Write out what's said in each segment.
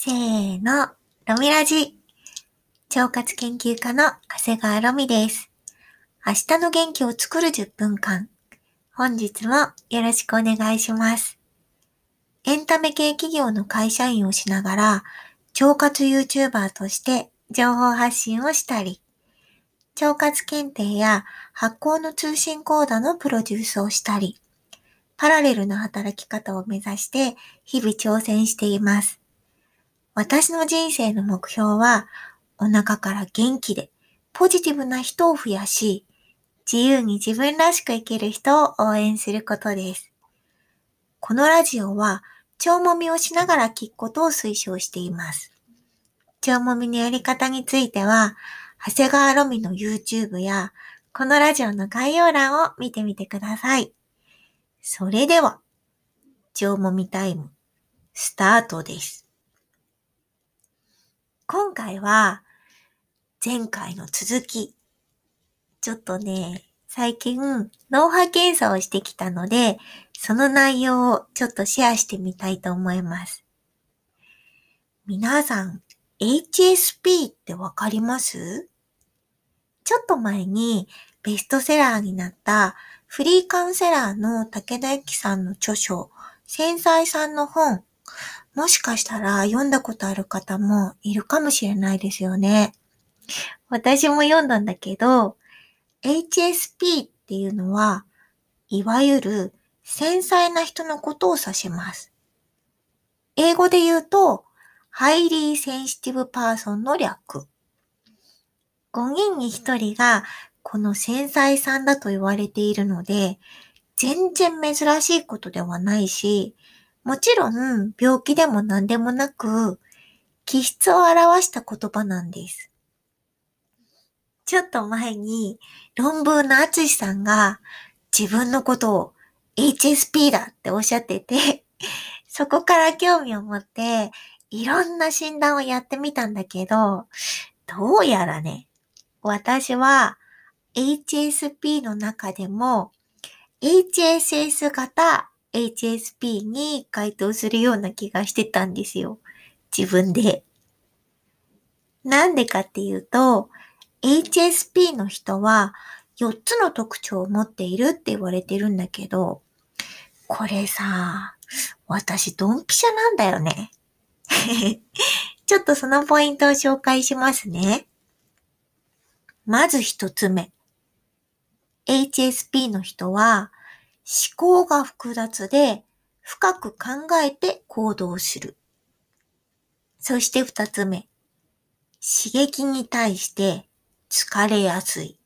せーの、ロミラジ。腸活研究家の長谷川ロミです。明日の元気を作る10分間。本日もよろしくお願いします。エンタメ系企業の会社員をしながら、腸活 YouTuber として情報発信をしたり、腸活検定や発行の通信講座のプロデュースをしたり、パラレルな働き方を目指して日々挑戦しています。私の人生の目標は、お腹から元気でポジティブな人を増やし、自由に自分らしく生きる人を応援することです。このラジオは、腸もみをしながら聞くことを推奨しています。腸もみのやり方については、長谷川ロミの YouTube や、このラジオの概要欄を見てみてください。それでは、腸もみタイム、スタートです。今回は、前回の続き。ちょっとね、最近、脳波検査をしてきたので、その内容をちょっとシェアしてみたいと思います。皆さん、HSP ってわかります？ちょっと前にベストセラーになったフリーカウンセラーの武田由紀さんの著書、繊細さんの本、もしかしたら読んだことある方もいるかもしれないですよね。私も読んだんだけど、HSP っていうのは、いわゆる繊細な人のことを指します。英語で言うと、Highly Sensitive Person の略。5人に1人がこの繊細さんだと言われているので、全然珍しいことではないし、もちろん病気でも何でもなく、気質を表した言葉なんです。ちょっと前に論文のあつしさんが自分のことを HSP だっておっしゃってて、そこから興味を持っていろんな診断をやってみたんだけど、どうやらね、私は HSP の中でも HSS 型 HSP に該当するような気がしてたんですよ。自分で。なんでかっていうと、HSP の人は4つの特徴を持っているって言われてるんだけど、これさ、私ドンピシャなんだよね。ちょっとそのポイントを紹介しますね。まず一つ目。HSP の人は思考が複雑で深く考えて行動する。そして二つ目。刺激に対して疲れやすい。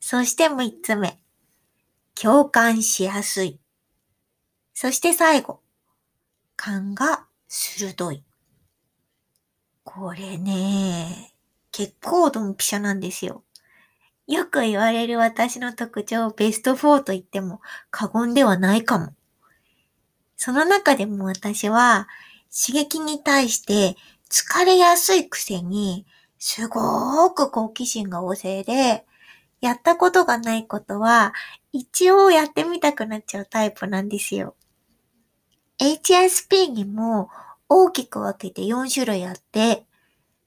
そして三つ目。共感しやすい。そして最後。勘が鋭い。これね、結構ドンピシャなんですよ。よく言われる私の特徴ベスト4と言っても過言ではないかも。その中でも私は刺激に対して疲れやすいくせにすごーく好奇心が旺盛で、やったことがないことは一応やってみたくなっちゃうタイプなんですよ。HSP にも大きく分けて4種類あって、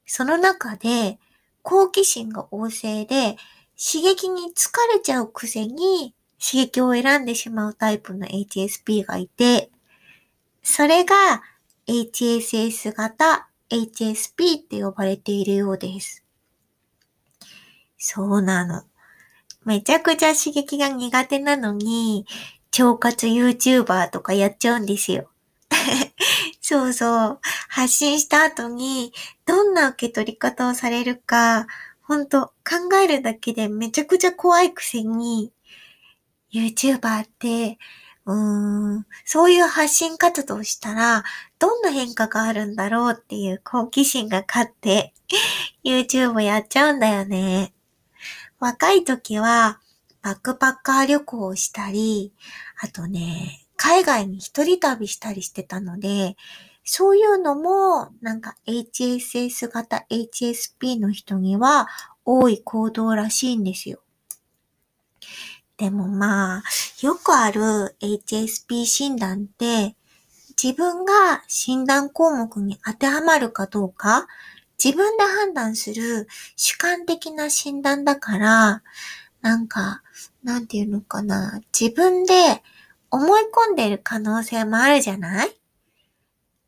その中で好奇心が旺盛で刺激に疲れちゃうくせに刺激を選んでしまうタイプの HSP がいて、それが HSS 型 HSP って呼ばれているようです。そうなの。めちゃくちゃ刺激が苦手なのに、腸活 YouTuber とかやっちゃうんですよ。そうそう。発信した後に、どんな受け取り方をされるか、ほんと考えるだけでめちゃくちゃ怖いくせに、YouTuber って、うーん、そういう発信活動をしたら、どんな変化があるんだろうっていう好奇心が勝って、YouTube やっちゃうんだよね。若い時は、バックパッカー旅行をしたり、あとね、海外に一人旅したりしてたので、そういうのも、なんか HSS 型 HSP の人には多い行動らしいんですよ。でもまあ、よくある HSP 診断って、自分が診断項目に当てはまるかどうか、自分で判断する主観的な診断だから、なんか、なんていうのかな、自分で思い込んでる可能性もあるじゃない？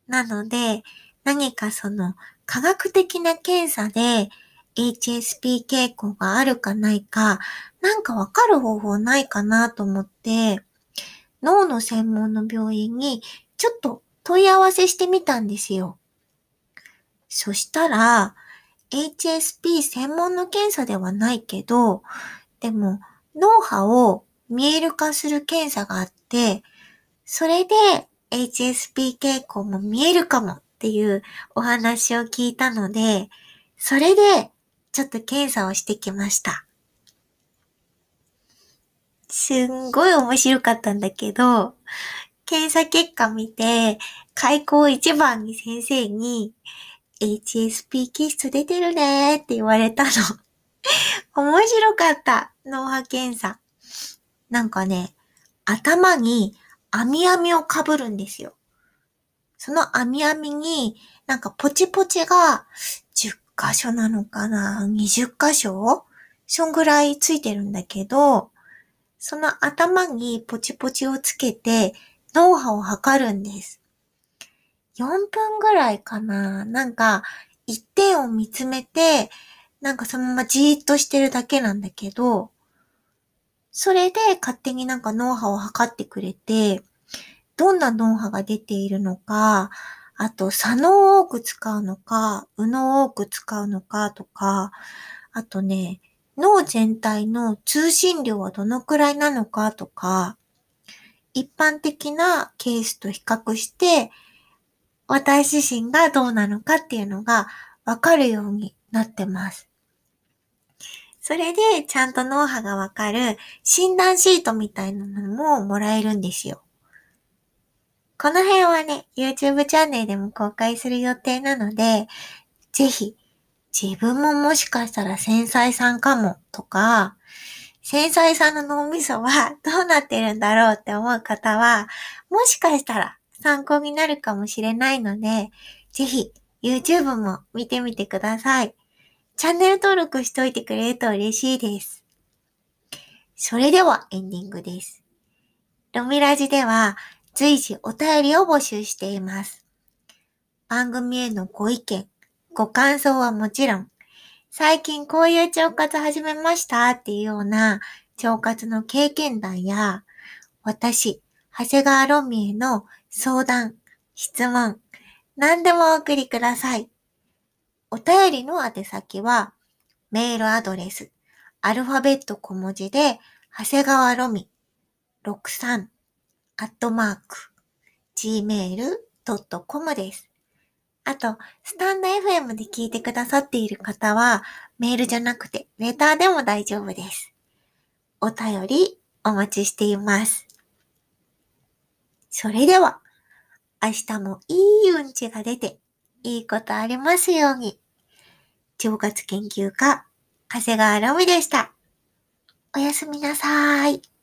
なので、何かその科学的な検査で HSP 傾向があるかないか、なんかわかる方法ないかなと思って、脳の専門の病院にちょっと問い合わせしてみたんですよ。そしたら、HSP 専門の検査ではないけど、でも脳波を見える化する検査があって、それで HSP 傾向も見えるかもっていうお話を聞いたので、それでちょっと検査をしてきました。すんごい面白かったんだけど、検査結果見て、開口一番に先生に、HSP 気質出てるねって言われたの。面白かった。脳波検査。なんかね、頭に網網をかぶるんですよ。その網網になんかポチポチが10箇所なのかな ?20 箇所そんぐらいついてるんだけど、その頭にポチポチをつけて脳波を測るんです。4分ぐらいかななんか一点を見つめて、なんかそのままじーっとしてるだけなんだけど、それで勝手になんか脳波を測ってくれて、どんな脳波が出ているのか、あと、左脳を多く使うのか、右脳を多く使うのかとか、あとね、脳全体の通信量はどのくらいなのかとか、一般的なケースと比較して、私自身がどうなのかっていうのがわかるようになってます。それでちゃんと脳波がわかる診断シートみたいなのももらえるんですよ。この辺はね、YouTube チャンネルでも公開する予定なので、ぜひ、自分ももしかしたら繊細さんかもとか、繊細さんの脳みそは どうなってるんだろうって思う方は、もしかしたら参考になるかもしれないので、ぜひ YouTube も見てみてください。チャンネル登録しといてくれると嬉しいです。それではエンディングです。ロミラジでは随時お便りを募集しています。番組へのご意見、ご感想はもちろん、最近こういう腸活始めましたっていうような腸活の経験談や、私、長谷川ロミへの相談、質問、何でもお送りください。お便りの宛先は、メールアドレス、アルファベット小文字で、長谷川ロミ63アットマーク、gmail.com です。あと、スタンド FM で聞いてくださっている方は、メールじゃなくて、レターでも大丈夫です。お便りお待ちしています。それでは、明日もいいうんちが出て、いいことありますように。腸活研究家、長谷川ロミでした。おやすみなさーい。